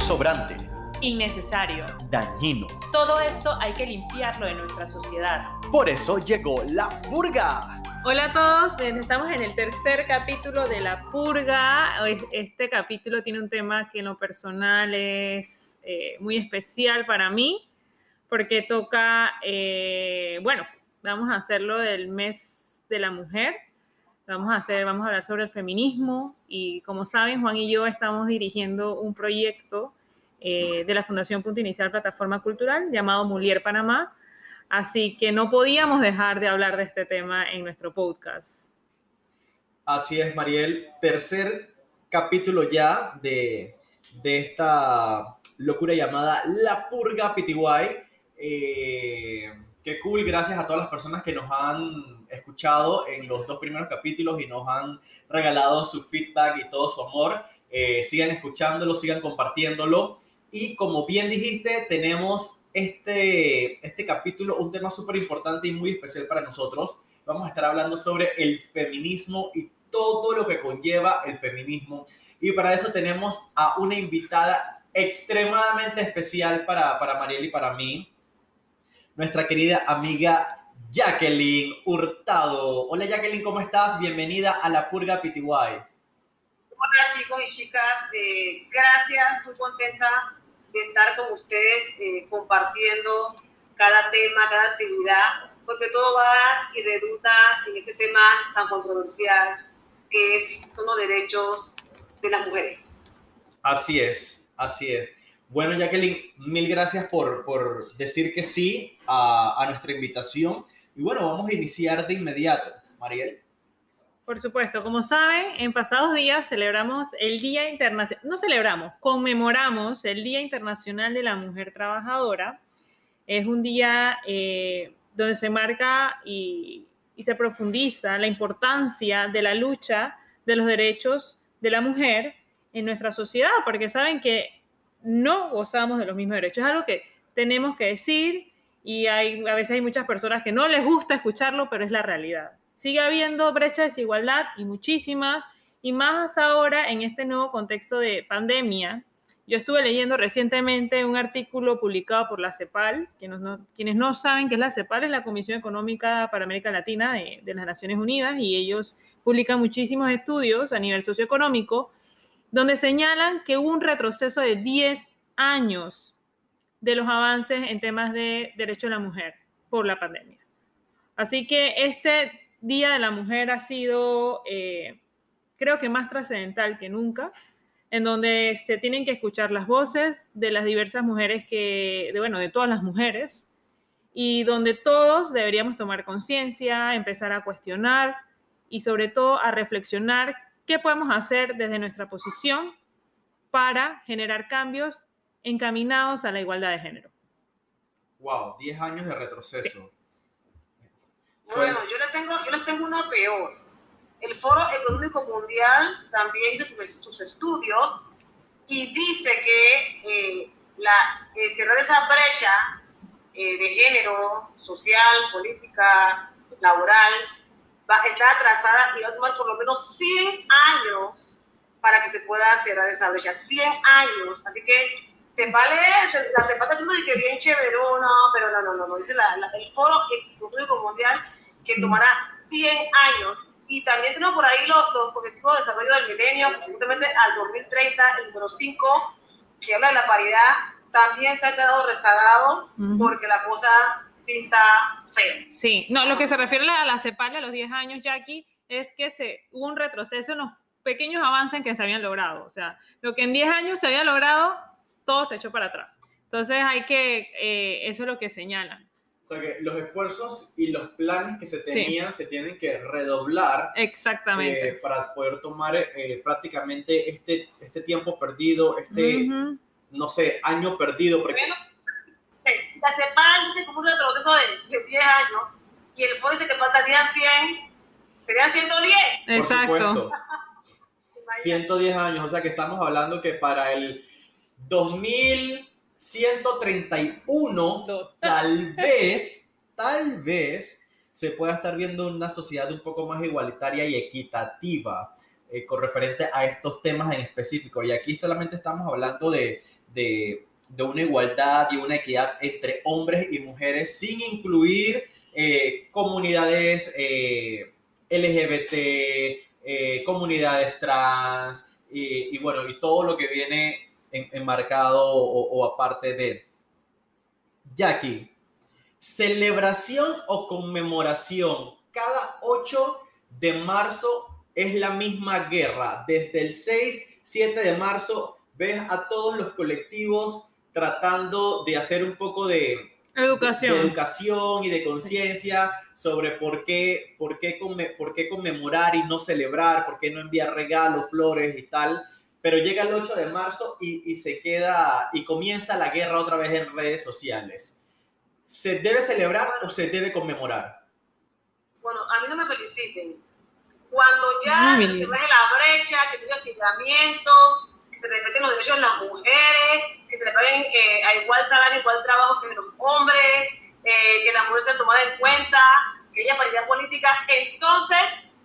sobrante, innecesario. dañino. Todo esto hay que limpiarlo de nuestra sociedad. Por eso llegó la purga. Hola a todos, bien, estamos en el tercer capítulo de La Purga. Es- Este capítulo tiene un tema que en lo personal es eh, muy especial para mí, porque toca, eh, bueno, vamos a hacerlo del mes de la mujer. Vamos a, hacer, vamos a hablar sobre el feminismo y como saben, Juan y yo estamos dirigiendo un proyecto eh, de la Fundación Punto Inicial Plataforma Cultural llamado Mulier Panamá, Así que no podíamos dejar de hablar de este tema en nuestro podcast. Así es, Mariel. Tercer capítulo ya de, de esta locura llamada La Purga PTY. Eh, qué cool, gracias a todas las personas que nos han escuchado en los dos primeros capítulos y nos han regalado su feedback y todo su amor. Eh, sigan escuchándolo, sigan compartiéndolo. Y como bien dijiste, tenemos este, este capítulo, un tema súper importante y muy especial para nosotros. Vamos a estar hablando sobre el feminismo y todo lo que conlleva el feminismo. Y para eso tenemos a una invitada extremadamente especial para, para Mariel y para mí, nuestra querida amiga Jacqueline Hurtado. Hola Jacqueline, ¿cómo estás? Bienvenida a la Purga PTY. Hola chicos y chicas, eh, gracias, muy contenta de estar con ustedes eh, compartiendo cada tema, cada actividad, porque todo va y redunda en ese tema tan controversial que es, son los derechos de las mujeres. Así es, así es. Bueno, Jacqueline, mil gracias por, por decir que sí a, a nuestra invitación. Y bueno, vamos a iniciar de inmediato. Mariel. Por supuesto, como saben, en pasados días celebramos el Día Internacional, no celebramos, conmemoramos el Día Internacional de la Mujer Trabajadora. Es un día eh, donde se marca y, y se profundiza la importancia de la lucha de los derechos de la mujer en nuestra sociedad, porque saben que no gozamos de los mismos derechos. Es algo que tenemos que decir y hay, a veces hay muchas personas que no les gusta escucharlo, pero es la realidad. Sigue habiendo brecha de desigualdad y muchísimas, y más ahora en este nuevo contexto de pandemia. Yo estuve leyendo recientemente un artículo publicado por la CEPAL, quienes no, quienes no saben qué es la CEPAL, es la Comisión Económica para América Latina de, de las Naciones Unidas, y ellos publican muchísimos estudios a nivel socioeconómico, donde señalan que hubo un retroceso de 10 años de los avances en temas de derecho de la mujer por la pandemia. Así que este Día de la Mujer ha sido, eh, creo que más trascendental que nunca, en donde se tienen que escuchar las voces de las diversas mujeres que, de, bueno, de todas las mujeres, y donde todos deberíamos tomar conciencia, empezar a cuestionar y sobre todo a reflexionar qué podemos hacer desde nuestra posición para generar cambios encaminados a la igualdad de género. Wow, 10 años de retroceso. Bueno, yo les tengo, yo les tengo una peor. El Foro Económico Mundial también hizo sus, sus estudios y dice que eh, la, eh, cerrar esa brecha eh, de género, social, política, laboral, va, está atrasada y va a tomar por lo menos 100 años para que se pueda cerrar esa brecha. 100 años. Así que se vale, se, la está haciendo de que bien chéverona, pero no, no, no, no. Dice la, la, el Foro Económico Mundial que tomará 100 años. Y también tenemos por ahí los, los objetivos de desarrollo del milenio, que seguramente al 2030, el número 5, que habla de la paridad, también se ha quedado rezagado uh -huh. porque la cosa pinta feo. Sí, no, lo que se refiere a la CEPAL de los 10 años, Jackie, es que se, hubo un retroceso en los pequeños avances que se habían logrado. O sea, lo que en 10 años se había logrado, todo se echó para atrás. Entonces hay que, eh, eso es lo que señalan. O sea que los esfuerzos y los planes que se tenían sí. se tienen que redoblar. Exactamente. Eh, para poder tomar eh, prácticamente este, este tiempo perdido, este, uh -huh. no sé, año perdido. Porque... Bueno, la CEPAL dice como un retroceso de, de 10 años y el foro dice que faltarían 100, serían 110. Exacto. Por supuesto. 110 años, o sea que estamos hablando que para el 2131, tal vez, tal vez se pueda estar viendo una sociedad un poco más igualitaria y equitativa eh, con referente a estos temas en específico. Y aquí solamente estamos hablando de, de, de una igualdad y una equidad entre hombres y mujeres sin incluir eh, comunidades eh, LGBT, comunidades trans y, bueno, y todo lo que viene enmarcado o, aparte de. Jackie, celebración o conmemoración cada 8 de marzo es la misma guerra. Desde el 6, 7 de marzo ves a todos los colectivos tratando de hacer un poco de, educación, de, educación y de conciencia sobre por qué, por, qué por qué conmemorar y no celebrar, por qué no enviar regalos, flores y tal. Pero llega el 8 de marzo y, y se queda y comienza la guerra otra vez en redes sociales. ¿Se debe celebrar o se debe conmemorar? Bueno, a mí no me feliciten. Cuando ya se ve la brecha, que hay hostigamiento, que se respeten los derechos de las mujeres, que se le paguen eh, a igual salario, igual trabajo que los hombres, eh, que las mujeres sean tomadas en cuenta, que haya paridad política. Entonces,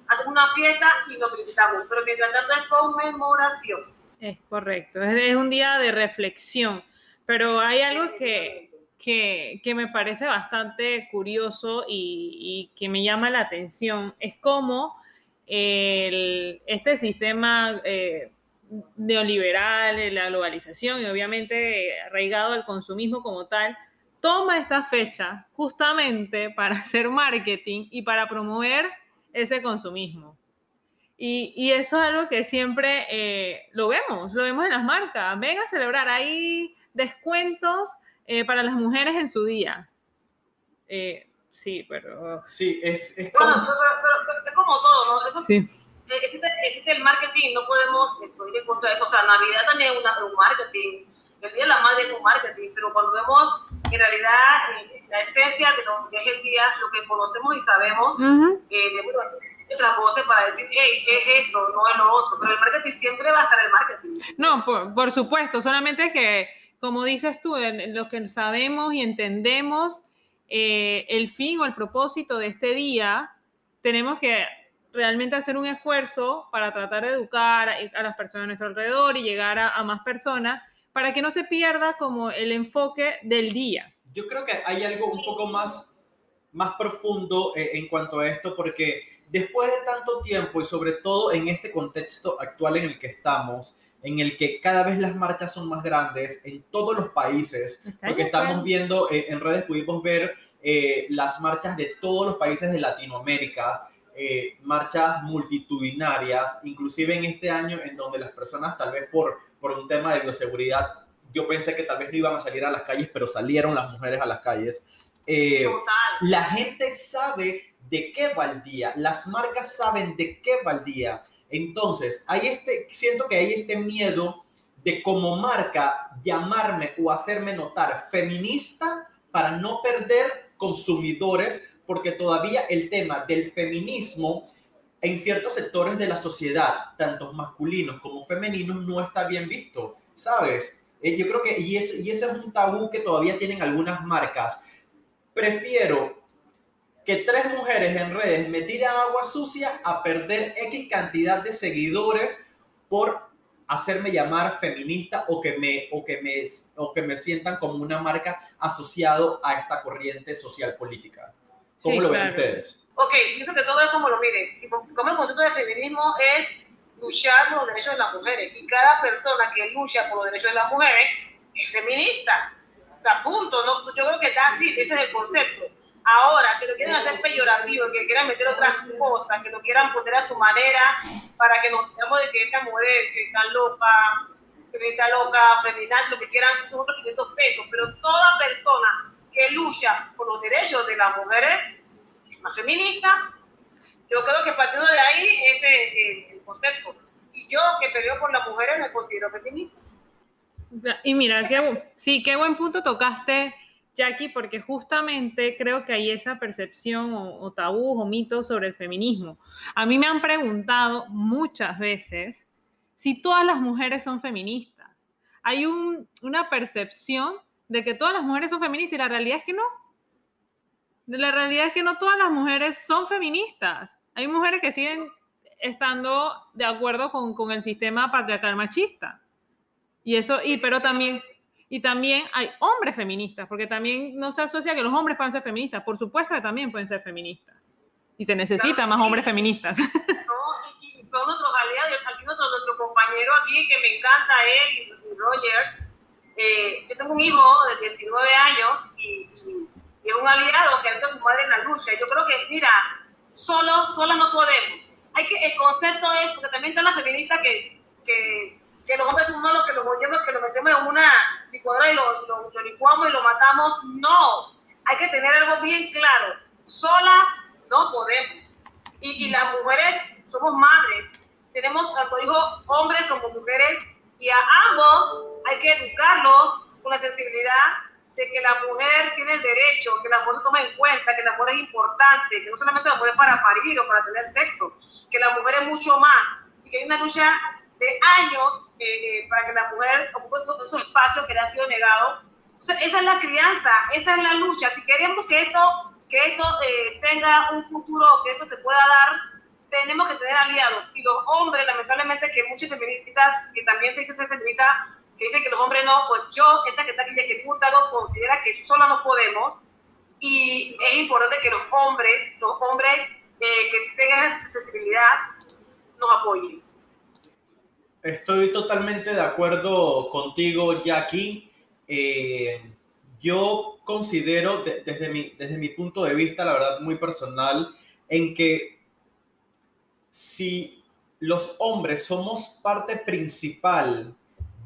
hacemos una fiesta y nos felicitamos. Pero mientras tanto es conmemoración. Es correcto, es, un día de reflexión. Pero hay algo que, que, que me parece bastante curioso y, y, que me llama la atención. Es cómo el, este sistema eh, neoliberal, la globalización y obviamente arraigado al consumismo como tal, toma esta fecha justamente para hacer marketing y para promover ese consumismo. Y, eso es algo que siempre eh, lo vemos, lo vemos en las marcas. Ven a celebrar, hay descuentos eh, para las mujeres en su día. Eh, sí, pero... Sí, es, como... es como todo, ¿no? Eso sí existe, existe, el marketing, no podemos, estoy en contra de eso, o sea, Navidad también es, un marketing, el Día de la Madre es un marketing, pero cuando vemos en realidad eh, la esencia de lo que es el día, lo que conocemos y sabemos, que uh otras voces para decir, hey, es esto, no es lo otro, pero el marketing siempre va a estar el marketing. No, por, por supuesto, solamente que, como dices tú, lo que sabemos y entendemos eh, el fin o el propósito de este día, tenemos que realmente hacer un esfuerzo para tratar de educar a, las personas a nuestro alrededor y llegar a, más personas para que no se pierda como el enfoque del día. Yo creo que hay algo un poco más, más profundo eh, en cuanto a esto porque después de tanto tiempo y sobre todo en este contexto actual en el que estamos, en el que cada vez las marchas son más grandes en todos los países, porque estamos viendo eh, en redes, pudimos ver eh, las marchas de todos los países de Latinoamérica, eh, marchas multitudinarias, inclusive en este año en donde las personas tal vez por, por un tema de bioseguridad, yo pensé que tal vez no iban a salir a las calles, pero salieron las mujeres a las calles. Eh, la gente sabe de qué va el día, las marcas saben de qué va el día. Entonces, hay este, siento que hay este miedo de como marca llamarme o hacerme notar feminista para no perder consumidores porque todavía el tema del feminismo en ciertos sectores de la sociedad, tanto masculinos como femeninos, no está bien visto, ¿sabes? Eh, yo creo que, y, y ese es un tabú que todavía tienen algunas marcas. Prefiero que tres mujeres en redes me tiren agua sucia a perder X cantidad de seguidores por hacerme llamar feminista o que me, o que me, o que me sientan como una marca asociado a esta corriente social política. ¿Cómo lo ven ustedes? Ok, pienso que todo es como lo miren. Como el concepto de feminismo es luchar por los derechos de las mujeres. Y cada persona que lucha por los derechos de las mujeres es feminista. O sea, punto. ¿no? Yo creo que está así, ese es el concepto. Ahora, que lo quieran hacer peyorativo, que quieran meter otras cosas, que lo quieran poner a su manera para que nos digamos de que esta mujer que está loca, que está loca, feminista, lo que quieran, son otros 500 pesos. Pero toda persona que lucha por los derechos de las mujeres es más feminista. Yo creo que partiendo de ahí ese es el, concepto. Y yo que peleo por las mujeres me considero feminista. Y mira, qué, sí, qué buen punto tocaste, Jackie, porque justamente creo que hay esa percepción o, o tabú o mitos sobre el feminismo. A mí me han preguntado muchas veces si todas las mujeres son feministas. Hay un, una percepción de que todas las mujeres son feministas y la realidad es que no. La realidad es que no todas las mujeres son feministas. Hay mujeres que siguen estando de acuerdo con, con el sistema patriarcal machista. Y eso, y pero también... Y también hay hombres feministas, porque también no se asocia que los hombres puedan ser feministas. Por supuesto que también pueden ser feministas. Y se necesita más hombres feministas. No, y, son nuestros aliados. Aquí nuestro, nuestro compañero aquí, que me encanta él y, Roger. Eh, yo tengo un hijo de 19 años y, es un aliado que ha visto a su madre en la lucha. Yo creo que, mira, solo, solo no podemos. Hay que, el concepto es, porque también están las feministas que, que, que los hombres son malos, que los odiamos, que los metemos en una licuadora y lo, lo, lo licuamos y lo matamos. No, hay que tener algo bien claro. Solas no podemos. Y, y las mujeres somos madres, tenemos tanto hijos hombres como mujeres, y a ambos hay que educarlos con la sensibilidad de que la mujer tiene el derecho, que la mujer se tome en cuenta, que la mujer es importante, que no solamente la mujer es para parir o para tener sexo, que la mujer es mucho más, y que hay una lucha de años eh, para que la mujer ocupe esos, espacios que le han sido negados. esa es la crianza, esa es la lucha. Si queremos que esto que esto eh, tenga un futuro, que esto se pueda dar, tenemos que tener aliados. Y los hombres, lamentablemente, que muchos feministas, que también se dice ser feminista, que dicen que los hombres no, pues yo, esta que está aquí, que considera que solo no podemos. Y es importante que los hombres, los hombres eh, que tengan esa sensibilidad, nos apoyen. Estoy totalmente de acuerdo contigo, Jackie. Eh, yo considero desde, mi, desde mi punto de vista, la verdad, muy personal, en que si los hombres somos parte principal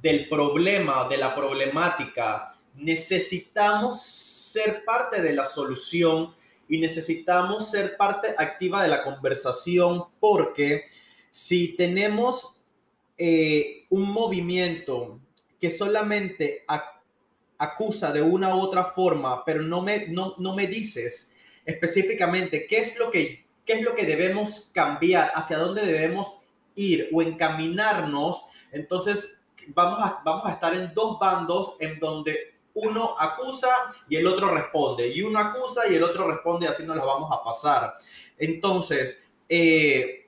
del problema, de la problemática, necesitamos ser parte de la solución y necesitamos ser parte activa de la conversación porque si tenemos eh, un movimiento que solamente acusa de una u otra forma, pero no me, no, no me dices específicamente qué es lo que qué es lo que debemos cambiar, hacia dónde debemos ir o encaminarnos, entonces vamos a, vamos a estar en dos bandos en donde uno acusa y el otro responde, y uno acusa y el otro responde, así nos la vamos a pasar. Entonces, eh,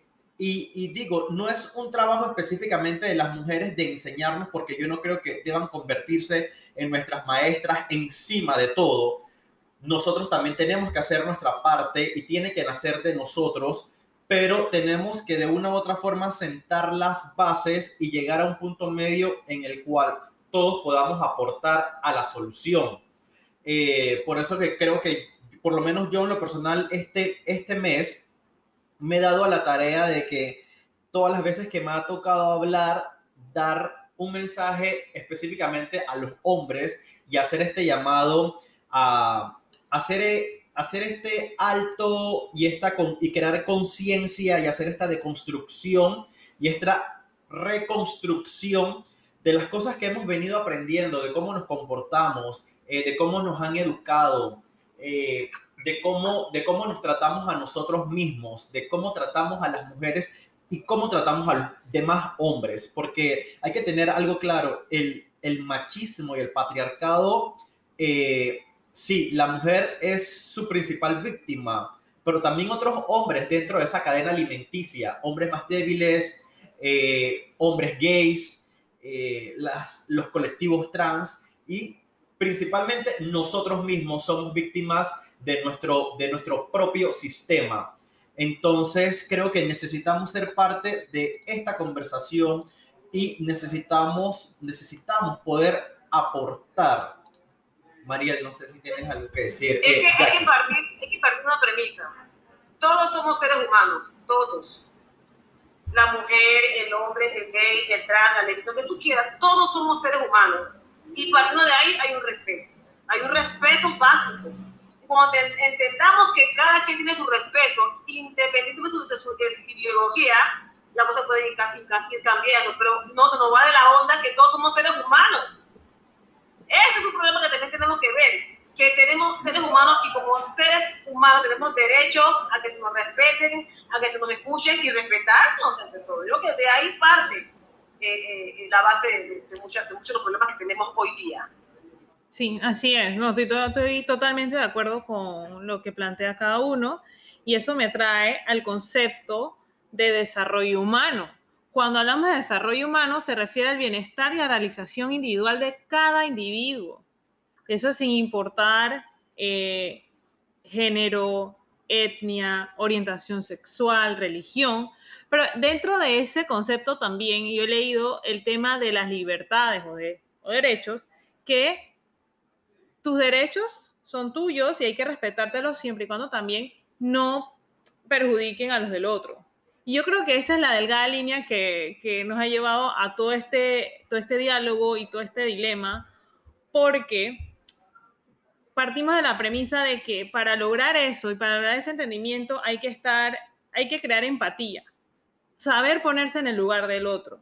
y, digo, no es un trabajo específicamente de las mujeres de enseñarnos, porque yo no creo que deban convertirse en nuestras maestras encima de todo. Nosotros también tenemos que hacer nuestra parte y tiene que nacer de nosotros, pero tenemos que de una u otra forma sentar las bases y llegar a un punto medio en el cual todos podamos aportar a la solución. Eh, por eso que creo que, por lo menos yo en lo personal, este, este mes, me he dado a la tarea de que todas las veces que me ha tocado hablar, dar un mensaje específicamente a los hombres y hacer este llamado a hacer, hacer este alto y, esta, y crear conciencia y hacer esta deconstrucción y esta reconstrucción de las cosas que hemos venido aprendiendo, de cómo nos comportamos, eh, de cómo nos han educado, eh, de cómo, de cómo nos tratamos a nosotros mismos, de cómo tratamos a las mujeres y cómo tratamos a los demás hombres, porque hay que tener algo claro, el, el machismo y el patriarcado, eh, sí, la mujer es su principal víctima, pero también otros hombres dentro de esa cadena alimenticia, hombres más débiles, eh, hombres gays, eh, los colectivos trans y principalmente nosotros mismos somos víctimas de nuestro, de nuestro propio sistema. Entonces, creo que necesitamos ser parte de esta conversación y necesitamos, necesitamos poder aportar. Mariel, no sé si tienes algo que decir. Es que, hay, que partir, hay que partir una premisa. Todos somos seres humanos, todos. La mujer, el hombre, el gay, el trans, el lo que tú quieras, todos somos seres humanos. Y partiendo de ahí hay un respeto. Hay un respeto básico cuando entendamos que cada quien tiene su respeto, independientemente de su, ideología, la cosa puede ir, cambiando, pero no se nos va de la onda que todos somos seres humanos. Ese es un problema que también tenemos que ver, que tenemos seres humanos y como seres humanos tenemos derechos a que se nos respeten, a que se nos escuchen y respetarnos entre todos. Yo creo que de ahí parte eh, eh, la base de, de muchos de los problemas que tenemos hoy día. Sí, así es. No, estoy, totalmente de acuerdo con lo que plantea cada uno y eso me trae al concepto de desarrollo humano, cuando hablamos de desarrollo humano se refiere al bienestar y a la realización individual de cada individuo. Eso sin importar eh, género, etnia, orientación sexual, religión. Pero dentro de ese concepto también yo he leído el tema de las libertades o, de, o derechos, que tus derechos son tuyos y hay que respetártelos siempre y cuando también no perjudiquen a los del otro. Y yo creo que esa es la delgada línea que, que, nos ha llevado a todo este, todo este diálogo y todo este dilema, porque partimos de la premisa de que para lograr eso y para lograr ese entendimiento hay que estar, hay que crear empatía, saber ponerse en el lugar del otro.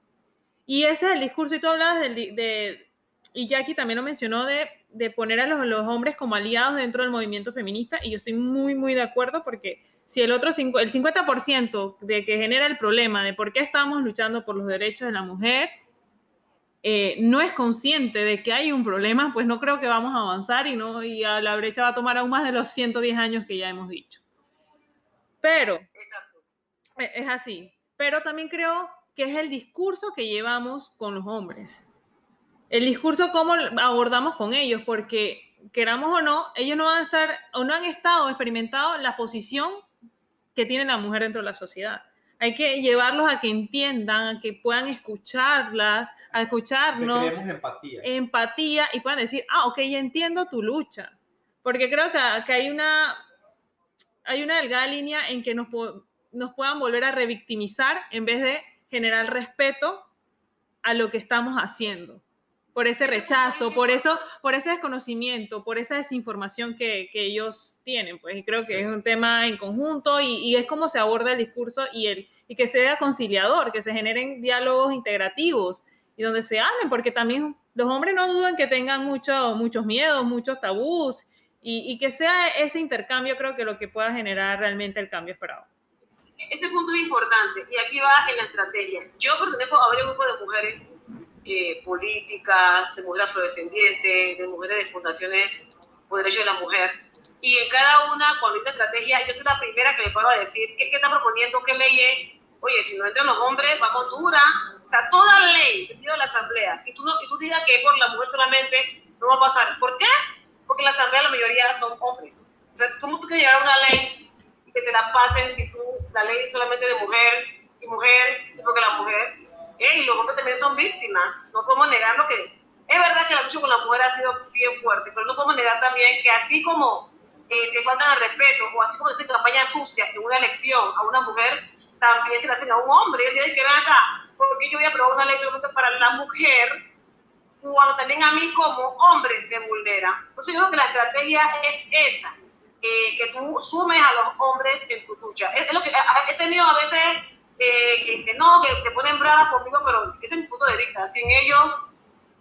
Y ese es el discurso, y tú hablabas del, de, y Jackie también lo mencionó, de, de poner a los, los, hombres como aliados dentro del movimiento feminista, y yo estoy muy, muy de acuerdo porque si el otro, el 50% de que genera el problema de por qué estamos luchando por los derechos de la mujer, eh, no es consciente de que hay un problema, pues no creo que vamos a avanzar y, no, y a la brecha va a tomar aún más de los 110 años que ya hemos dicho. Pero, e, es así, pero también creo que es el discurso que llevamos con los hombres. El discurso, cómo abordamos con ellos, porque queramos o no, ellos no van a estar o no han estado experimentado la posición que tiene la mujer dentro de la sociedad hay que llevarlos a que entiendan, a que puedan escucharlas, a escucharnos. Empatía. Empatía y puedan decir, ah, ok, ya entiendo tu lucha. Porque creo que, que hay, una, hay una delgada línea en que nos, nos puedan volver a revictimizar en vez de generar respeto a lo que estamos haciendo por ese rechazo, por eso, por ese desconocimiento, por esa desinformación que, que ellos tienen. Pues y creo que sí. es un tema en conjunto y, y, es como se aborda el discurso y, el, y que sea conciliador, que se generen diálogos integrativos y donde se hablen, porque también los hombres no dudan que tengan mucho, muchos miedos, muchos tabús y, y que sea ese intercambio creo que lo que pueda generar realmente el cambio esperado. Este punto es importante y aquí va en la estrategia. Yo pertenezco a varios grupos de mujeres eh, políticas, de mujeres afrodescendientes, de mujeres de fundaciones por derechos de la mujer. Y en cada una, cuando hay una estrategia, yo soy la primera que le paro a decir qué, qué está proponiendo, qué ley es. Oye, si no entran los hombres, vamos dura. O sea, toda ley que tiene la Asamblea, y tú, no, y tú digas que por la mujer solamente, no va a pasar. ¿Por qué? Porque la Asamblea la mayoría son hombres. O sea, ¿cómo tú quieres llegar a una ley que te la pasen si tú, la ley es solamente de mujer y mujer, y porque la mujer y los hombres también son víctimas. No podemos negar lo que... Es verdad que la lucha con la mujer ha sido bien fuerte, pero no podemos negar también que así como eh, te faltan el respeto, o así como se campaña sucia en una elección a una mujer, también se la hacen a un hombre. Y tiene que ver acá, porque yo voy a aprobar una ley solamente para la mujer, cuando también a mí como hombre me vulnera. Entonces yo creo que la estrategia es esa, eh, que tú sumes a los hombres en tu lucha. Es, es lo que he tenido a veces eh, que, que, no, que se ponen bravas conmigo, pero ese es mi punto de vista. Sin ellos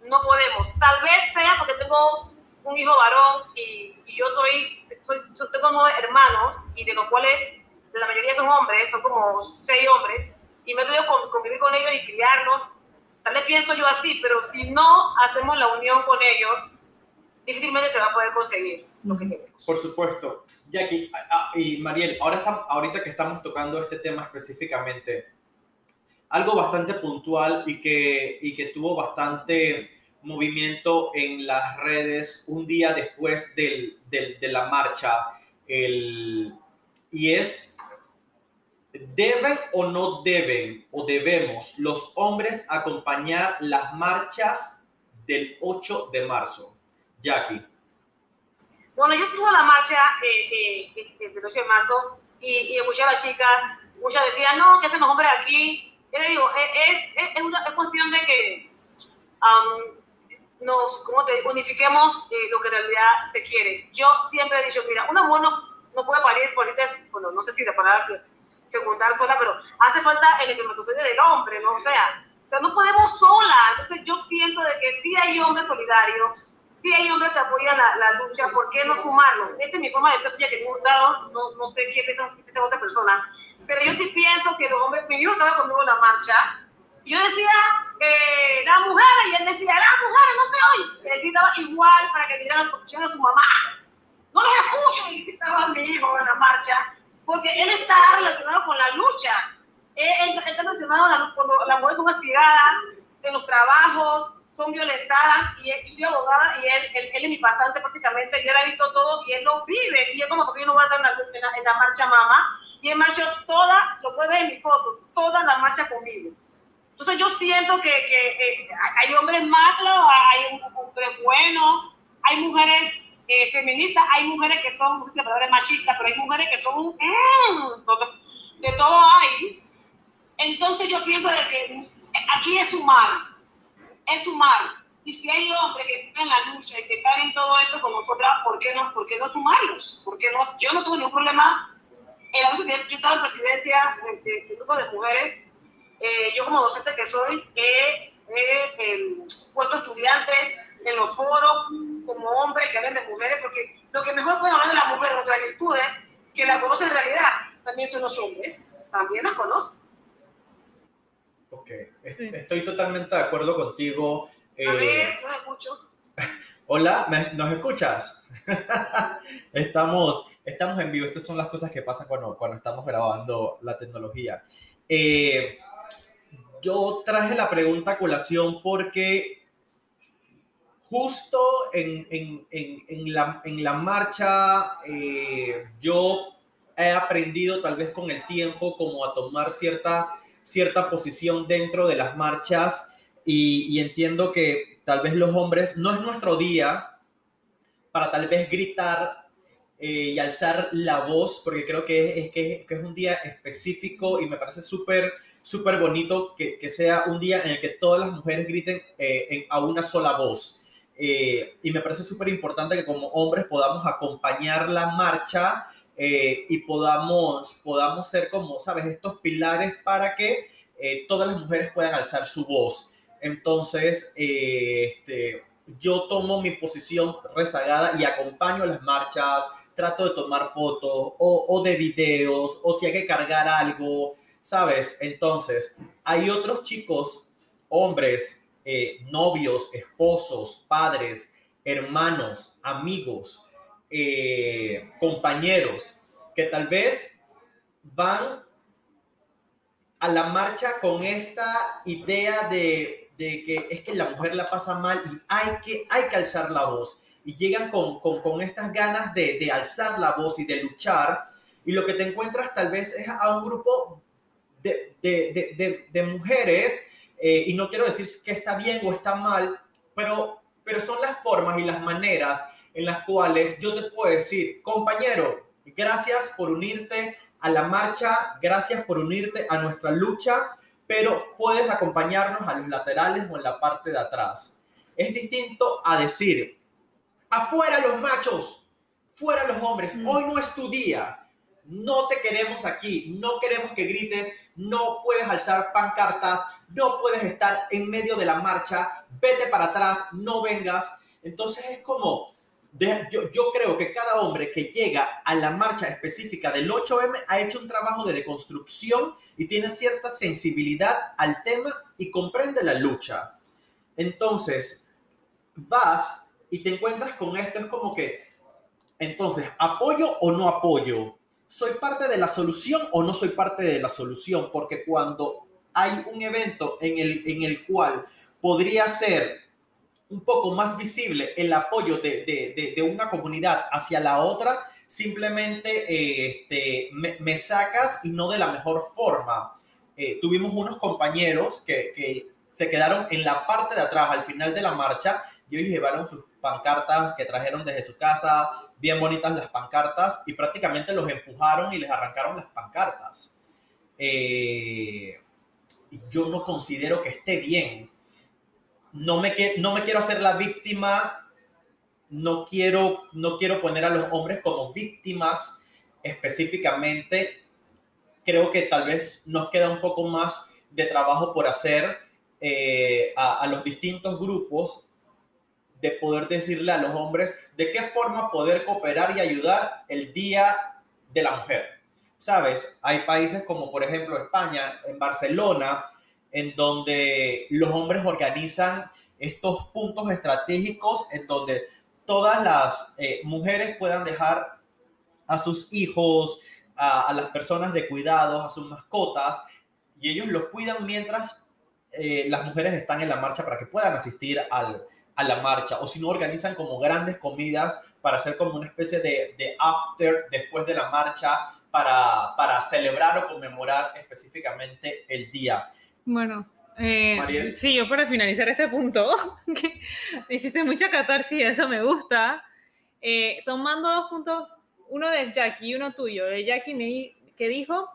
no podemos. Tal vez sea porque tengo un hijo varón y, y yo soy, soy, tengo nueve hermanos y de los cuales la mayoría son hombres, son como seis hombres, y me he tenido que convivir con ellos y criarlos. Tal vez pienso yo así, pero si no hacemos la unión con ellos, difícilmente se va a poder conseguir lo que queremos. Por supuesto. Jackie y Mariel, ahora está, ahorita que estamos tocando este tema específicamente, algo bastante puntual y que, y que tuvo bastante movimiento en las redes un día después del, del, de la marcha, el, y es, ¿deben o no deben o debemos los hombres acompañar las marchas del 8 de marzo? Jackie. Bueno, yo estuve en la marcha eh, eh, del 8 de marzo y, y, escuché a las chicas, muchas decían, no, que hacen los hombres aquí. Yo le digo, es, es, es, una, es cuestión de que um, nos, como te unifiquemos eh, lo que en realidad se quiere. Yo siempre he dicho, mira, una mujer no, no puede parir por bueno, no sé si de palabra secundar sola, pero hace falta el espermatozoide del hombre, ¿no? O sea, o sea, no podemos sola. Entonces yo siento de que sí hay hombres solidarios, sí hay hombres que apoyan la, la, lucha, ¿por qué no fumarlo? Esa es mi forma de ser, ya que me he gustado, no, no sé qué piensa, qué piensa otra persona, pero yo sí pienso que los hombres, mi hijo estaba conmigo en la marcha, y yo decía, eh, las mujeres, y él decía, las mujeres, no se oye, y él gritaba igual para que dieran las opciones a su mamá, no los escucho, y gritaba mi hijo en la marcha, porque él está relacionado con la lucha, él, está mencionado cuando las mujeres son castigadas en los trabajos, son violentadas, y, y soy abogada, y él, él, es mi pasante prácticamente, y él ha visto todo, y él lo vive, y es como porque yo no voy a estar en la, en la, marcha mamá, y él marchó toda, lo puede ver en mis fotos, toda la marcha conmigo. Entonces yo siento que, que hay hombres malos, hay hombres buenos, hay mujeres eh, feministas, hay mujeres que son, no sé si machistas, pero hay mujeres que son, mm, de todo hay. Entonces yo pienso de que aquí es humano, es humano. Y si hay hombres que están en la lucha y que están en todo esto con nosotras, ¿por qué no, por qué no sumarlos? ¿Por no? Yo no tuve ningún problema. En la yo estaba en presidencia de, un grupo de mujeres. Eh, yo como docente que soy, he, puesto estudiantes en los foros como hombres que hablan de mujeres, porque lo que mejor pueden hablar de las mujeres, nuestras virtudes, que la conocen en realidad, también son los hombres, también las conocen. Ok, estoy totalmente de acuerdo contigo. Eh... A ver, no escucho. Hola, ¿nos escuchas? estamos, estamos en vivo, estas son las cosas que pasan cuando, cuando estamos grabando la tecnología. Eh, yo traje la pregunta a colación porque justo en, en, en, en la, la, marcha eh, yo he aprendido tal vez con el tiempo como a tomar cierta cierta posición dentro de las marchas y, entiendo que tal vez los hombres, no es nuestro día para tal vez gritar eh, y alzar la voz, porque creo que es, que, es un día específico y me parece súper, súper bonito que, sea un día en el que todas las mujeres griten eh, a una sola voz. Eh, y me parece súper importante que como hombres podamos acompañar la marcha eh, y podamos, podamos ser como, ¿sabes?, estos pilares para que eh, todas las mujeres puedan alzar su voz. Entonces, eh, este, yo tomo mi posición rezagada y acompaño las marchas, trato de tomar fotos o, o de videos, o si hay que cargar algo, ¿sabes? Entonces, hay otros chicos, hombres, novios, esposos, padres, hermanos, amigos, eh, compañeros que tal vez van a la marcha con esta idea de, que es que la mujer la pasa mal y hay que, hay que alzar la voz. Y llegan con, estas ganas de, alzar la voz y de luchar. Y lo que te encuentras tal vez es a un grupo de, mujeres, eh, y no quiero decir que está bien o está mal, pero, pero son las formas y las maneras en las cuales yo te puedo decir, compañero, gracias por unirte a la marcha, gracias por unirte a nuestra lucha, pero puedes acompañarnos a los laterales o en la parte de atrás. Es distinto a decir, afuera los machos, fuera los hombres, mm. hoy no es tu día, no te queremos aquí, no queremos que grites, no puedes alzar pancartas, no puedes estar en medio de la marcha, vete para atrás, no vengas. Entonces es como, yo, creo que cada hombre que llega a la marcha específica del 8M ha hecho un trabajo de deconstrucción y tiene cierta sensibilidad al tema y comprende la lucha. Entonces, vas y te encuentras con esto, es como que, entonces, ¿apoyo o no apoyo? ¿Soy parte de la solución o no soy parte de la solución? Porque cuando hay un evento en el, en el cual podría ser un poco más visible el apoyo de, una comunidad hacia la otra, simplemente eh, este, me, sacas y no de la mejor forma. Eh, tuvimos unos compañeros que, se quedaron en la parte de atrás al final de la marcha y ellos llevaron sus pancartas que trajeron desde su casa, bien bonitas las pancartas, y prácticamente los empujaron y les arrancaron las pancartas. Eh, yo no considero que esté bien no me, no me quiero hacer la víctima, no quiero, no quiero poner a los hombres como víctimas específicamente. Creo que tal vez nos queda un poco más de trabajo por hacer eh, a, los distintos grupos de poder decirle a los hombres de qué forma poder cooperar y ayudar el Día de la Mujer. Sabes, hay países como por ejemplo España, en Barcelona, en donde los hombres organizan estos puntos estratégicos en donde todas las eh, mujeres puedan dejar a sus hijos, a, las personas de cuidado, a sus mascotas, y ellos los cuidan mientras eh, las mujeres están en la marcha para que puedan asistir al, a la marcha, o si no organizan como grandes comidas para hacer como una especie de, de after después de la marcha para, para celebrar o conmemorar específicamente el día. Bueno, eh, sí, yo para finalizar este punto, que hiciste mucha catarsis, eso me gusta. Eh, tomando dos puntos, uno de Jackie y uno tuyo, de Jackie me, que dijo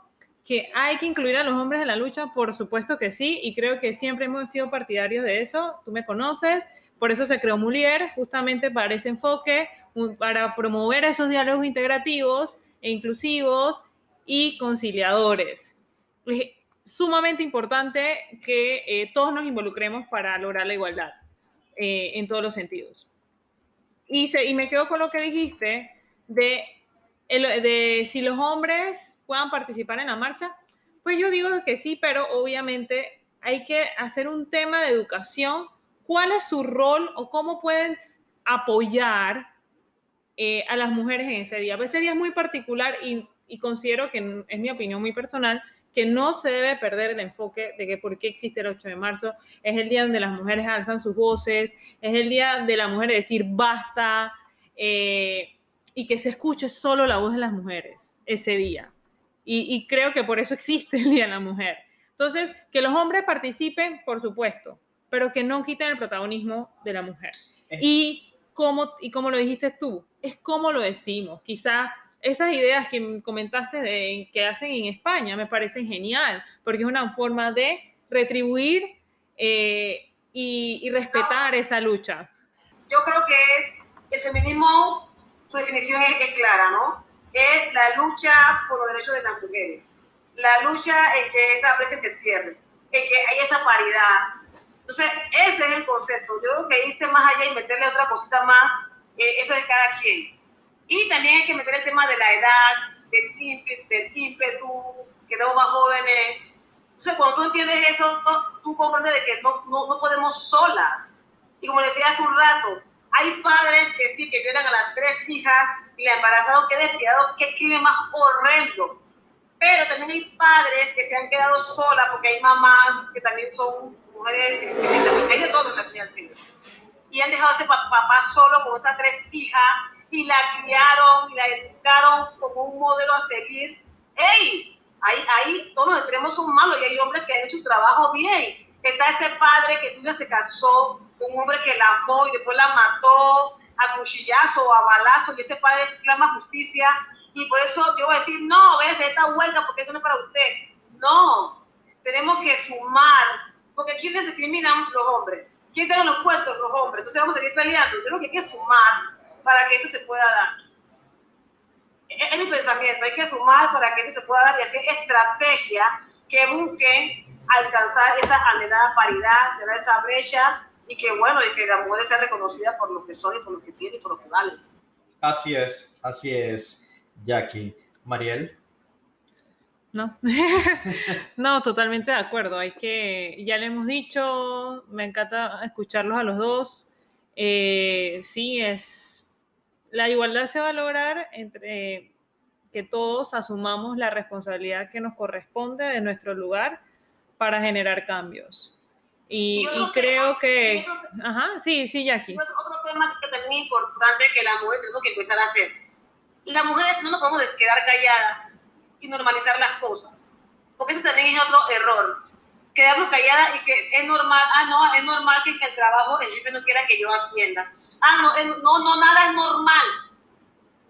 que hay que incluir a los hombres en la lucha, por supuesto que sí, y creo que siempre hemos sido partidarios de eso, tú me conoces, por eso se creó Mulier, justamente para ese enfoque, para promover esos diálogos integrativos e inclusivos y conciliadores. Sumamente importante que eh, todos nos involucremos para lograr la igualdad eh, en todos los sentidos. Y, y me quedo con lo que dijiste de, de si los hombres puedan participar en la marcha. Pues yo digo que sí, pero obviamente hay que hacer un tema de educación ¿Cuál es su rol o cómo pueden apoyar eh, a las mujeres en ese día? Pues ese día es muy particular y, considero que, es mi opinión muy personal, que no se debe perder el enfoque de que por qué existe el 8 de marzo. Es el día donde las mujeres alzan sus voces, es el día de la mujer decir basta eh, y que se escuche solo la voz de las mujeres ese día. Y, y creo que por eso existe el Día de la Mujer. Entonces, que los hombres participen, por supuesto, pero que no quiten el protagonismo de la mujer. Y como, y como lo dijiste tú, es como lo decimos. Quizá esas ideas que comentaste de, que hacen en España me parecen genial, porque es una forma de retribuir eh, y, respetar esa lucha. Yo creo que es el feminismo, su definición es, es, clara, ¿no? Es la lucha por los derechos de las mujeres, la lucha en que esa brecha se cierre, en que hay esa paridad, entonces, ese es el concepto. Yo creo que irse más allá y meterle otra cosita más, eh, eso es cada quien. Y también hay que meter el tema de la edad, del tiempo, del ímpetu, que somos más jóvenes. Entonces, cuando tú entiendes eso, tú comprendes de que no, no, no podemos solas. Y como decía hace un rato, hay padres que sí, que violan a las tres hijas y la embarazado, qué despiadado, qué crimen más horrendo. Pero también hay padres que se han quedado solas porque hay mamás que también son mujeres, hay de todo en la Y han dejado a ese papá solo con esas tres hijas y la criaron y la educaron como un modelo a seguir. ¡Ey! Ahí, ahí todos los extremos son malos y hay hombres que han hecho su trabajo bien. Está ese padre que hija se casó con un hombre que la amó y después la mató a cuchillazo o a balazo y ese padre clama justicia y por eso yo voy a decir, no, hacer esta huelga porque eso no es para usted. No, tenemos que sumar porque ¿quiénes discriminan? Los hombres. ¿Quién tiene los puestos? Los hombres. Entonces vamos a seguir peleando. Creo que hay que sumar para que esto se pueda dar. Es, mi pensamiento. Hay que sumar para que esto se pueda dar y hacer estrategias que busquen alcanzar esa anhelada paridad, cerrar esa brecha y que, bueno, y que las mujeres sean reconocidas por lo que son y por lo que tienen y por lo que valen. Así es, así es, Jackie. Mariel. No, no, totalmente de acuerdo. Hay que, ya le hemos dicho, me encanta escucharlos a los dos. Eh, sí, es la igualdad se va a lograr entre que todos asumamos la responsabilidad que nos corresponde de nuestro lugar para generar cambios. Y, creo que, ajá, sí, sí, Jackie. Otro, tema que también es importante que las mujeres tenemos que empezar a hacer. Las mujeres no nos podemos quedar calladas y normalizar las cosas. Porque ese también es otro error. Quedarnos calladas y que es normal, ah, no, es normal que en el trabajo el jefe no quiera que yo ascienda. Ah, no, no, no, nada es normal.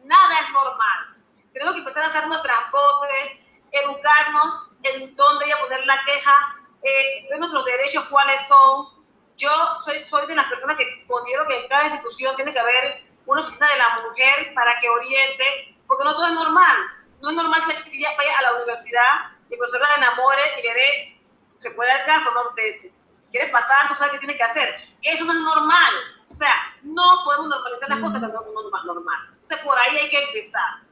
Nada es normal. Tenemos que empezar a hacer nuestras voces, educarnos en dónde a poner la queja, eh, ver nuestros derechos cuáles son. Yo soy, soy de las personas que considero que en cada institución tiene que haber una oficina de la mujer para que oriente, porque no todo es normal no es normal que la chiquilla vaya a la universidad y el profesor la enamore y le dé, se puede dar caso, ¿no? Te, si quieres pasar, no sabes qué tiene que hacer. Eso no es normal. O sea, no podemos normalizar las cosas que no son normales. Entonces, por ahí hay que empezar.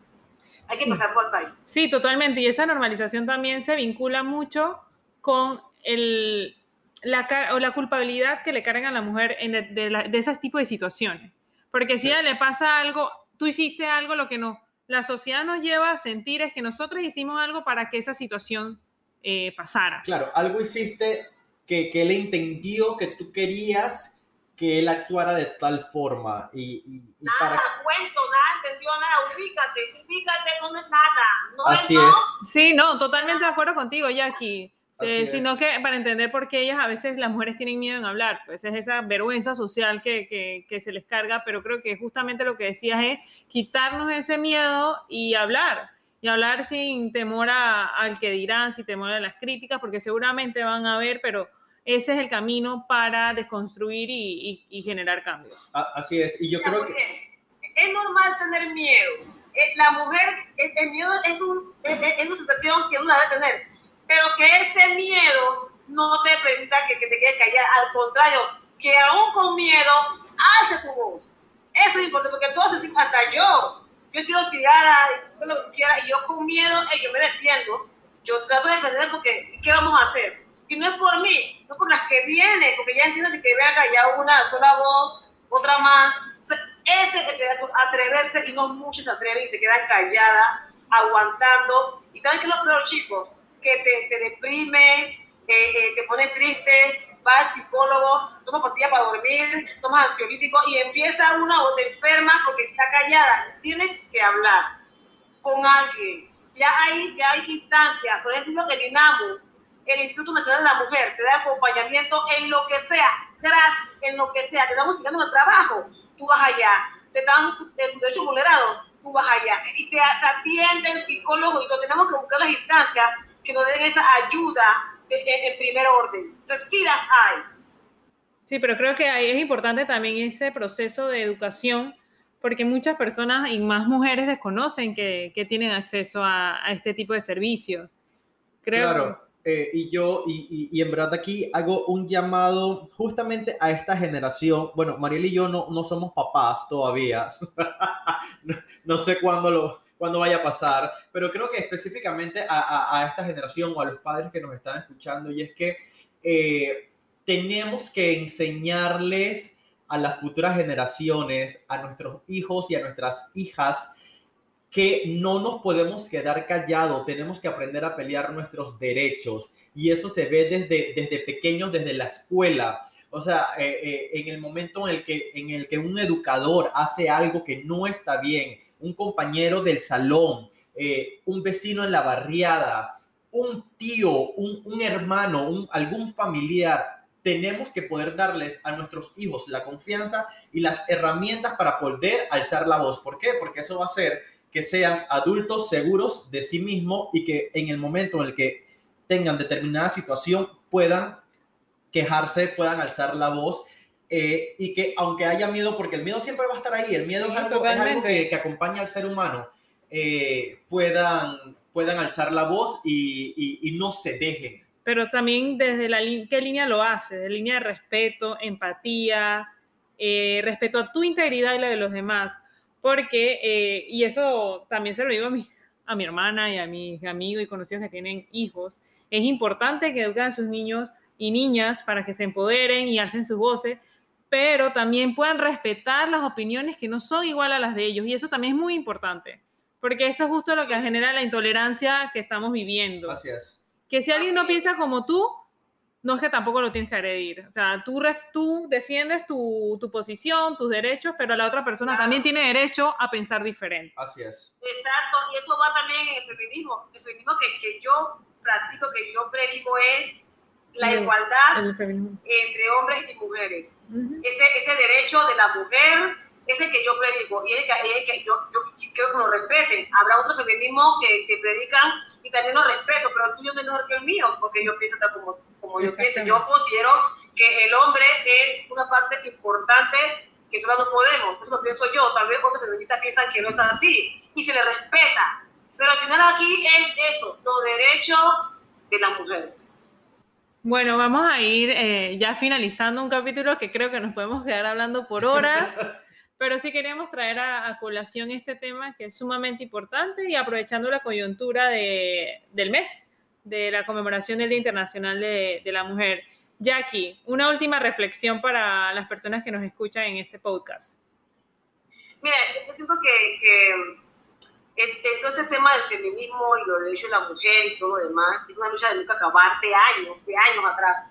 Hay que empezar por ahí. Sí, totalmente. Y esa normalización también se vincula mucho con el, la, o la culpabilidad que le cargan a la mujer en de, de, de ese tipo de situaciones. Porque si a ella le pasa algo, tú hiciste algo lo que no la sociedad nos lleva a sentir es que nosotros hicimos algo para que esa situación eh, pasara. Claro, algo hiciste que, que él entendió que tú querías que él actuara de tal forma y, y, y nada, para... cuento, nada, entendió nada, ubícate, ubícate, no es nada. No Así no. es. Sí, no, totalmente de acuerdo contigo, Jackie. Eh, sino es. que para entender por qué ellas a veces las mujeres tienen miedo en hablar, pues es esa vergüenza social que, que, que se les carga, pero creo que justamente lo que decías es quitarnos ese miedo y hablar, y hablar sin temor a- al que dirán, sin temor a las críticas, porque seguramente van a ver, pero ese es el camino para desconstruir y, y- y generar cambios. Así es. Y yo Mira, creo que... Es normal tener miedo. Eh, La mujer, el el miedo es, un, es, es- es una sensación que uno debe tener, pero que ese miedo no te permita que, que te quedes callada. Al contrario, que aún con miedo, alce tu voz. Eso es importante, porque todos sentimos, hasta yo, yo he sido tirada, todo lo quiera, y yo con miedo, eh, yo me defiendo. Yo trato de defender porque, ¿qué vamos a hacer? Y no es por mí, no por las que vienen, porque ya entienden que vean callado una sola voz, otra más. O sea, ese es el pedazo, atreverse, y no muchos se atreven y se quedan calladas, aguantando. ¿Y saben qué es lo peor, chicos? Que te, te deprimes, eh, eh, te pones triste, vas al psicólogo, tomas pastillas para dormir, tomas ansiolítico y empieza una o te enferma porque está callada. Tienes que hablar con alguien. Ya hay, ya hay instancias, por ejemplo, el INAMU, el Instituto Nacional de la Mujer, te da acompañamiento en lo que sea, gratis, en lo que sea. Te estamos tirando el trabajo, tú vas allá. Te dan tus derechos vulnerados, tú vas allá. Y te, te atienden psicólogos y todo. Tenemos que buscar las instancias que nos den esa ayuda en, primer orden. Entonces, sí las hay. Sí, pero creo que ahí es importante también ese proceso de educación, porque muchas personas y más mujeres desconocen que, que tienen acceso a, a este tipo de servicios. Creo Claro, eh, y yo, y, y- y en verdad aquí hago un llamado justamente a esta generación. Bueno, Mariel y yo no, no somos papás todavía. no, no sé cuándo, lo, cuándo vaya a pasar, pero creo que específicamente a, a- a esta generación o a los padres que nos están escuchando, y es que eh, tenemos que enseñarles a las futuras generaciones, a nuestros hijos y a nuestras hijas, que no nos podemos quedar callados, tenemos que aprender a pelear nuestros derechos y eso se ve desde, desde pequeños, desde la escuela. O sea, eh, eh, en el momento en el, que, en el que un educador hace algo que no está bien, un compañero del salón, eh, un vecino en la barriada, un tío, un, hermano, algún familiar, tenemos que poder darles a nuestros hijos la confianza y las herramientas para poder alzar la voz. ¿Por qué? Porque eso va a hacer que sean adultos seguros de sí mismos y que en el momento en el que tengan determinada situación puedan quejarse, puedan alzar la voz eh, y que aunque haya miedo, porque el miedo siempre va a estar ahí, el miedo Sí, es algo, es algo que, que acompaña al ser humano, eh, puedan, puedan alzar la voz y, y- y no se dejen. pero también desde la qué línea lo hace, de línea de respeto, empatía, eh, respeto a tu integridad y la de los demás, porque, eh, y eso también se lo digo a mi, a mi hermana y a mis amigos y conocidos que tienen hijos, es importante que eduquen a sus niños y niñas para que se empoderen y alcen sus voces, pero también puedan respetar las opiniones que no son igual a las de ellos, y eso también es muy importante, porque eso es justo lo que genera la intolerancia que estamos viviendo Así es. que si alguien no piensa como tú, no es que tampoco lo tienes que agredir. O sea, tú, tú defiendes tu, tu posición, tus derechos, pero la otra persona Claro. también tiene derecho a pensar diferente. Así es. Exacto, y eso va también en el feminismo. El feminismo que, que yo practico, que yo predico es la igualdad El entre hombres y mujeres. Ujú. Ese, ese derecho de la mujer, ese que yo predico, y es que, es que yo, yo quiero que lo respeten. Habrá otros feminismos que, que predican y también lo respeto, pero el tuyo no es mejor que el mío, porque yo pienso tal como, como yo pienso. Yo considero que el hombre es una parte importante que solo no podemos. Eso lo pienso yo. Tal vez otros feministas piensan que no es así y se le respeta. Pero al final aquí es eso, los derechos de las mujeres. Bueno, vamos a ir eh, ya finalizando un capítulo que creo que nos podemos quedar hablando por horas, pero sí queríamos traer a, a colación este tema que es sumamente importante y aprovechando la coyuntura de- del mes, de la conmemoración del Día Internacional de, de la Mujer. Jackie, una última reflexión para las personas que nos escuchan en este podcast. Mira, yo siento que, que todo este tema del feminismo y los derechos de la mujer y todo lo demás, es una lucha de nunca acabar de años, de años atrás.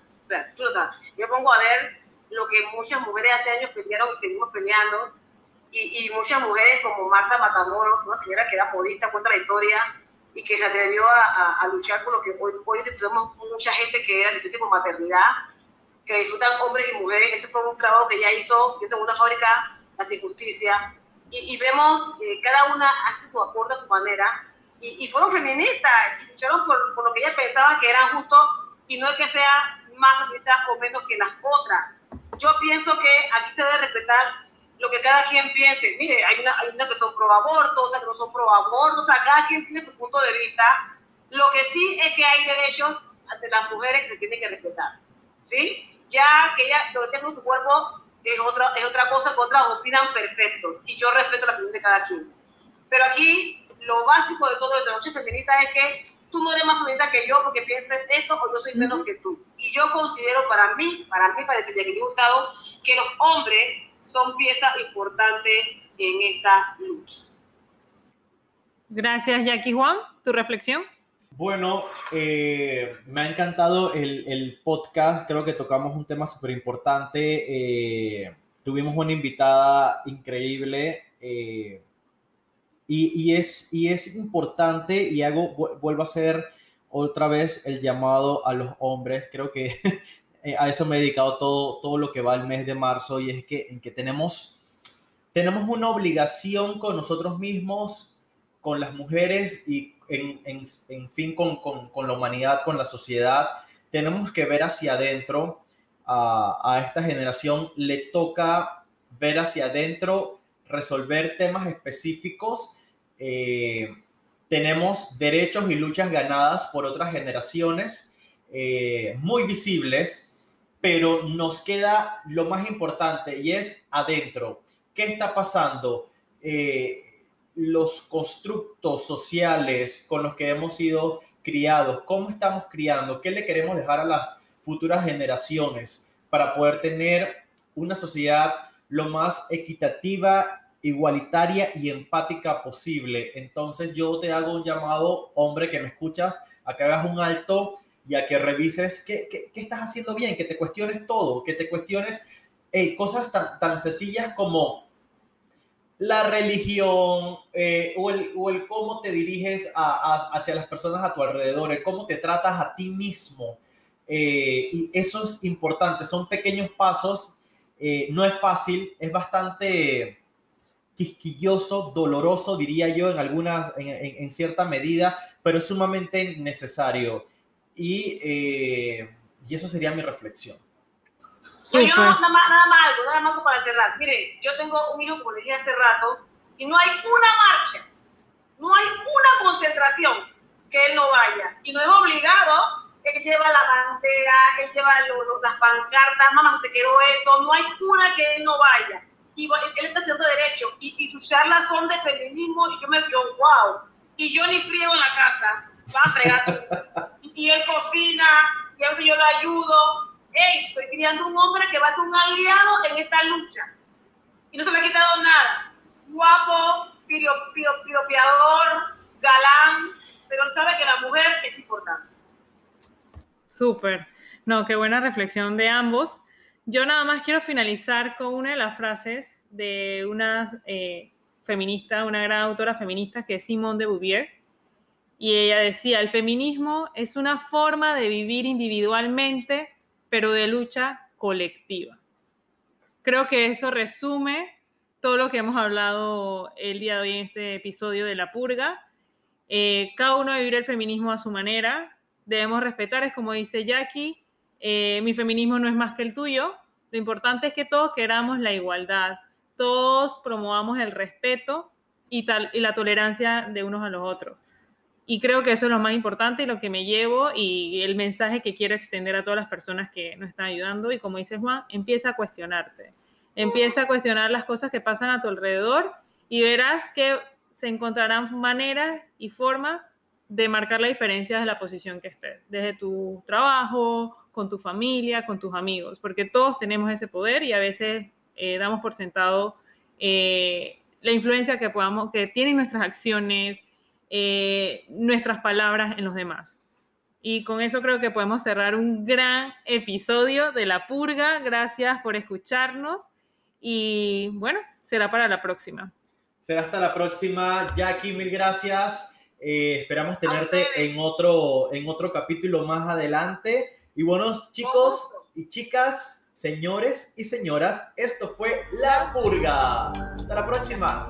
Yo pongo a ver lo que muchas mujeres hace años pelearon y seguimos peleando, y, y muchas mujeres como Marta Matamoros, una señora que era modista, cuenta la historia, y que se atrevió a, a, luchar por lo que hoy, hoy disfrutamos mucha gente que era licencia por maternidad, que disfrutan hombres y mujeres. Ese fue un trabajo que ella hizo. Yo tengo una fábrica, Sin Justicia, y, vemos que cada una hace su aporte a su manera. Y, fueron feministas y lucharon por, por, lo que ellas pensaban que era justo y no es que sea más feminista o menos que las otras. Yo pienso que aquí se debe respetar lo que cada quien piense. Mire, hay una, hay una que son pro aborto, sea, que no son pro aborto, o sea, cada quien tiene su punto de vista. Lo que sí es que hay derechos de las mujeres que se tienen que respetar. ¿Sí? Ya que ella, lo que hace con su cuerpo es otra, es otra cosa que otras opinan perfecto. Y yo respeto la opinión de cada quien. Pero aquí, lo básico de todo de la noche feminista es que tú no eres más feminista que yo porque pienses esto o yo soy menos que tú. Y yo considero para mí, para mí, para decirle que Gustavo, que los hombres son piezas importantes en esta lucha. Gracias, Jackie Juan. ¿Tu reflexión? Bueno, eh, me ha encantado el, podcast. Creo que tocamos un tema súper importante. Eh, tuvimos una invitada increíble. Eh, y, es, importante, y hago, vuelvo a hacer otra vez el llamado a los hombres. Creo que a eso me he dedicado todo, todo lo que va el mes de marzo y es que, en que tenemos, tenemos una obligación con nosotros mismos, con las mujeres y en, en, fin con, con, con, la humanidad, con la sociedad. Tenemos que ver hacia adentro. A, a esta generación le toca ver hacia adentro, resolver temas específicos. Eh, tenemos derechos y luchas ganadas por otras generaciones eh, muy visibles pero nos queda lo más importante y es adentro. ¿Qué está pasando? Eh, los constructos sociales con los que hemos sido criados, cómo estamos criando, qué le queremos dejar a las futuras generaciones para poder tener una sociedad lo más equitativa, igualitaria y empática posible. Entonces yo te hago un llamado, hombre que me escuchas, a que hagas un alto y a que revises qué, qué, qué, estás haciendo bien, que te cuestiones todo, que te cuestiones eh, cosas tan, tan sencillas como la religión eh, o, el, o, el, cómo te diriges a, hacia las personas a tu alrededor, el cómo te tratas a ti mismo. Eh, y eso es importante, son pequeños pasos, eh, no es fácil, es bastante quisquilloso, doloroso, diría yo, en algunas, en, cierta medida, pero es sumamente necesario. Y, y eso sería mi reflexión. Yo nada, más, nada más algo, nada más para cerrar. Mire, yo tengo un hijo, como le dije hace rato, y no hay una marcha, no hay una concentración que él no vaya. Y no es obligado, él lleva la bandera, él lleva las pancartas, mamá, se te quedó esto, no hay una que él no vaya. Y él está haciendo derecho, y, y sus charlas son de feminismo, y yo me yo, wow. Y yo ni frío en la casa, va a fregar y él cocina, y a veces yo le ayudo. Hey, estoy criando un hombre que va a ser un aliado en esta lucha. Y no se me ha quitado nada. Guapo, piropeador, galán, pero sabe que la mujer es importante. Súper. No, qué buena reflexión de ambos. Yo nada más quiero finalizar con una de las frases de una eh, feminista, una gran autora feminista que es Simone de Beauvoir, y ella decía, el feminismo es una forma de vivir individualmente, pero de lucha colectiva. Creo que eso resume todo lo que hemos hablado el día de hoy en este episodio de La Purga. Eh, cada uno debe vivir el feminismo a su manera, debemos respetar, es como dice Jackie, eh, mi feminismo no es más que el tuyo, lo importante es que todos queramos la igualdad, todos promovamos el respeto y, tal, y la tolerancia de unos a los otros. Y creo que eso es lo más importante y lo que me llevo y el mensaje que quiero extender a todas las personas que nos están ayudando. Y como dices Juan, empieza a cuestionarte. Empieza a cuestionar las cosas que pasan a tu alrededor y verás que se encontrarán maneras y formas de marcar la diferencia de la posición que estés, desde tu trabajo, con tu familia, con tus amigos, porque todos tenemos ese poder y a veces eh, damos por sentado eh, la influencia que, podamos, que tienen nuestras acciones, eh, nuestras palabras en los demás. Y con eso creo que podemos cerrar un gran episodio de La Purga. Gracias por escucharnos y bueno, será para la próxima. Será hasta la próxima. Jackie, mil gracias. Eh, esperamos tenerte en otro, en otro capítulo más adelante. Y buenos chicos y chicas, señores y señoras, esto fue La Purga. Hasta la próxima.